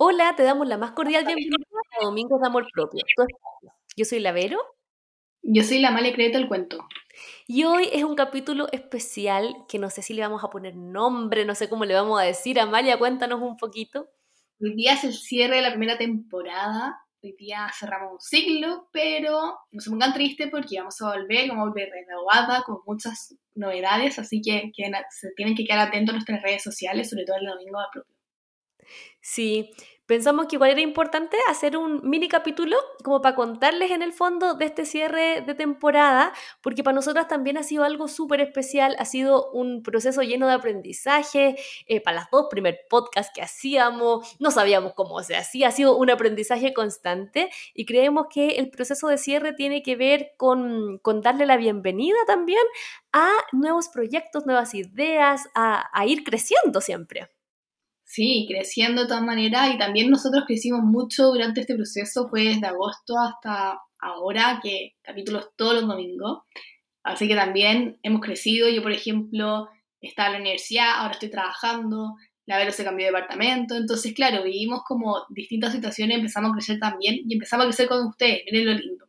Hola, te damos la más cordial bienvenida a Domingos de Amor Propio. Yo soy la Vero. Yo soy la Male Crédito el Cuento. Y hoy es un capítulo especial que no sé si le vamos a poner nombre, no sé cómo le vamos a decir. Amalia, cuéntanos un poquito. Hoy día es el cierre de la primera temporada. Hoy día cerramos un ciclo, pero no se pongan tristes porque vamos a volver, vamos a volver renovada con muchas novedades, así que, se tienen que quedar atentos a nuestras redes sociales, sobre todo el domingo de propio. Sí, pensamos que igual era importante hacer un mini capítulo como para contarles en el fondo de este cierre de temporada, porque para nosotras también ha sido algo súper especial, ha sido un proceso lleno de aprendizaje, eh, para las dos primer podcast que hacíamos, no sabíamos cómo se hacía, ha sido un aprendizaje constante y creemos que el proceso de cierre tiene que ver con, con darle la bienvenida también a nuevos proyectos, nuevas ideas, a, a ir creciendo siempre. Sí, creciendo de todas maneras y también nosotros crecimos mucho durante este proceso, fue desde agosto hasta ahora, que capítulos todos los domingos, así que también hemos crecido, yo por ejemplo estaba en la universidad, ahora estoy trabajando, la Vero se cambió de departamento, entonces claro, vivimos como distintas situaciones, empezamos a crecer también y empezamos a crecer con ustedes, miren lo lindo.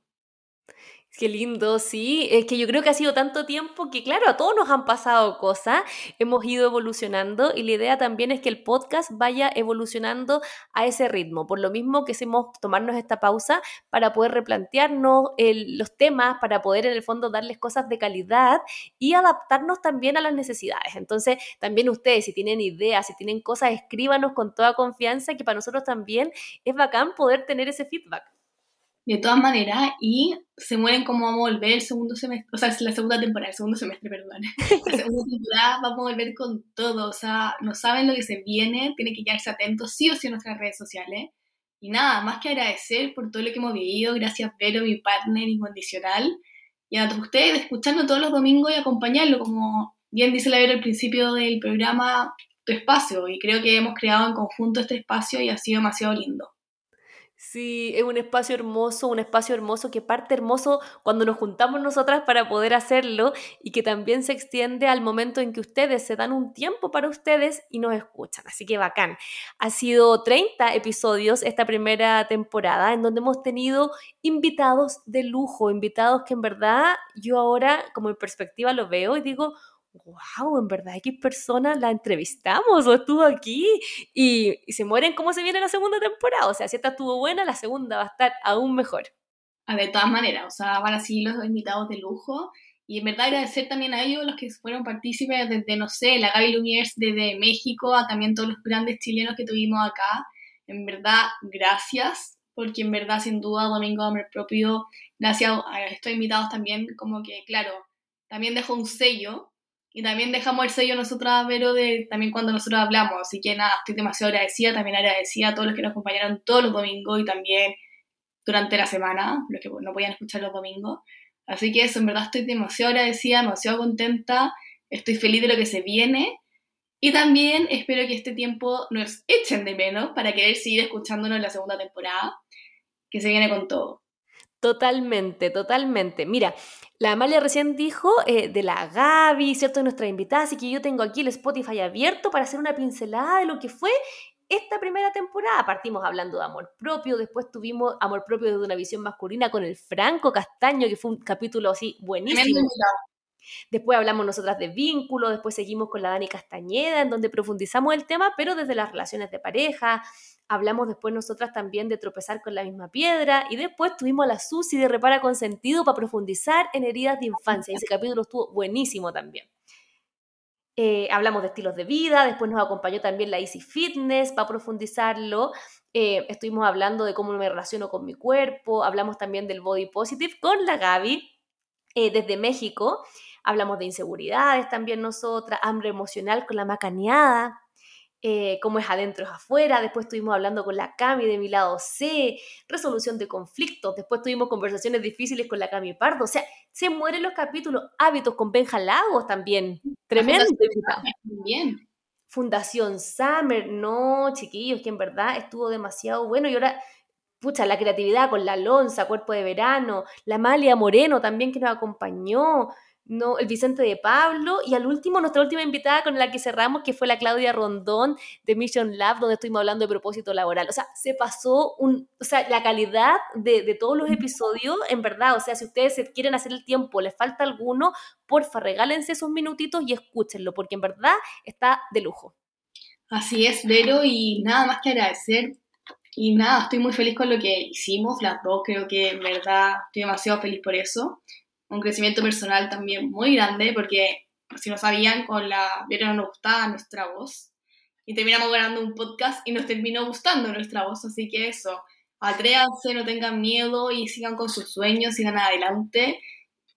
Qué lindo, sí. Es que yo creo que ha sido tanto tiempo que, claro, a todos nos han pasado cosas, hemos ido evolucionando y la idea también es que el podcast vaya evolucionando a ese ritmo. Por lo mismo que hicimos tomarnos esta pausa para poder replantearnos los temas, para poder en el fondo darles cosas de calidad y adaptarnos también a las necesidades. Entonces, también ustedes, si tienen ideas, si tienen cosas, escríbanos con toda confianza, que para nosotros también es bacán poder tener ese feedback de todas maneras, y se mueren como vamos a volver el segundo semestre, o sea, la segunda temporada, el segundo semestre, perdón. La segunda temporada vamos a volver con todo, o sea, no saben lo que se viene, tienen que quedarse atentos sí o sí a nuestras redes sociales. Y nada, más que agradecer por todo lo que hemos vivido, gracias Vero, mi partner incondicional, y a ustedes escuchando todos los domingos y acompañarlo, como bien dice la Vero al principio del programa, tu espacio, y creo que hemos creado en conjunto este espacio y ha sido demasiado lindo. Sí, es un espacio hermoso, un espacio hermoso que parte hermoso cuando nos juntamos nosotras para poder hacerlo y que también se extiende al momento en que ustedes se dan un tiempo para ustedes y nos escuchan. Así que bacán. Ha sido 30 episodios esta primera temporada en donde hemos tenido invitados de lujo, invitados que en verdad yo ahora como en perspectiva lo veo y digo, wow, en verdad X personas la entrevistamos o estuvo aquí y, se mueren cómo se viene la segunda temporada. O sea, si esta estuvo buena, la segunda va a estar aún mejor. A de todas maneras, o sea, van a seguir los invitados de lujo. Y en verdad agradecer también a ellos, los que fueron partícipes desde, no sé, la Gaby Lumiers desde México, a también todos los grandes chilenos que tuvimos acá. En verdad, gracias, porque en verdad, sin duda, Domingo Amor Propio, gracias a estos invitados también, como que, claro, también dejó un sello y también dejamos el sello nosotros, pero de también cuando nosotros hablamos. Así que nada, estoy demasiado agradecida, también agradecida a todos los que nos acompañaron todos los domingos y también durante la semana, los que no podían escuchar los domingos. Así que eso, en verdad estoy demasiado agradecida, demasiado contenta, estoy feliz de lo que se viene. Y también espero que este tiempo nos echen de menos para querer seguir escuchándonos en la segunda temporada, que se viene con todo. Totalmente, totalmente. Mira, la Amalia recién dijo eh, de la Gaby, ¿cierto? De nuestra invitada, así que yo tengo aquí el Spotify abierto para hacer una pincelada de lo que fue esta primera temporada. Partimos hablando de amor propio, después tuvimos amor propio desde una visión masculina con el Franco Castaño, que fue un capítulo así buenísimo. Después hablamos nosotras de vínculo, después seguimos con la Dani Castañeda, en donde profundizamos el tema, pero desde las relaciones de pareja. Hablamos después nosotras también de tropezar con la misma piedra y después tuvimos la Susi de Repara con Sentido para profundizar en heridas de infancia. Ese capítulo estuvo buenísimo también. Eh, hablamos de estilos de vida, después nos acompañó también la Easy Fitness para profundizarlo. Eh, estuvimos hablando de cómo me relaciono con mi cuerpo, hablamos también del body positive con la Gaby eh, desde México. Hablamos de inseguridades también nosotras, hambre emocional con la macaneada, eh, cómo es adentro es afuera. Después estuvimos hablando con la Cami de mi lado C, resolución de conflictos. Después tuvimos conversaciones difíciles con la Cami Pardo. O sea, se mueren los capítulos. Hábitos con Benja Lagos también. Tremendo. Fundación, Fundación Summer. No, chiquillos, que en verdad estuvo demasiado bueno. Y ahora pucha, la creatividad con la Lonza, Cuerpo de Verano, la Malia Moreno también que nos acompañó, no, el Vicente de Pablo, y al último, nuestra última invitada con la que cerramos, que fue la Claudia Rondón de Mission Lab, donde estuvimos hablando de propósito laboral. O sea, se pasó un, o sea, la calidad de, de todos los episodios, en verdad, o sea, si ustedes quieren hacer el tiempo, les falta alguno, porfa, regálense esos minutitos y escúchenlo, porque en verdad está de lujo. Así es, Vero, y nada más que agradecer. Y nada, estoy muy feliz con lo que hicimos, las dos, creo que en verdad estoy demasiado feliz por eso un crecimiento personal también muy grande, porque si no sabían, con la Vera no nos gustaba nuestra voz. Y terminamos grabando un podcast y nos terminó gustando nuestra voz, así que eso, atrévanse, no tengan miedo y sigan con sus sueños, sigan adelante.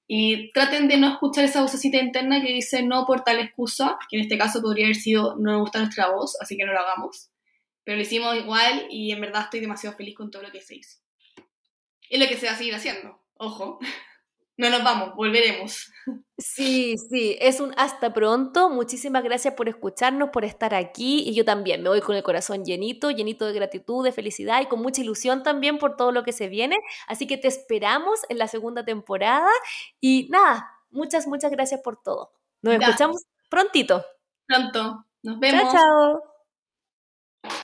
Y traten de no escuchar esa vocecita interna que dice no por tal excusa, que en este caso podría haber sido no nos gusta nuestra voz, así que no lo hagamos. Pero lo hicimos igual y en verdad estoy demasiado feliz con todo lo que se hizo. Es lo que se va a seguir haciendo, ojo. no nos vamos, volveremos. Sí, sí, es un hasta pronto. Muchísimas gracias por escucharnos, por estar aquí. Y yo también me voy con el corazón llenito, llenito de gratitud, de felicidad y con mucha ilusión también por todo lo que se viene. Así que te esperamos en la segunda temporada. Y nada, muchas, muchas gracias por todo. Nos escuchamos prontito. Pronto. Nos vemos. Chao, chao.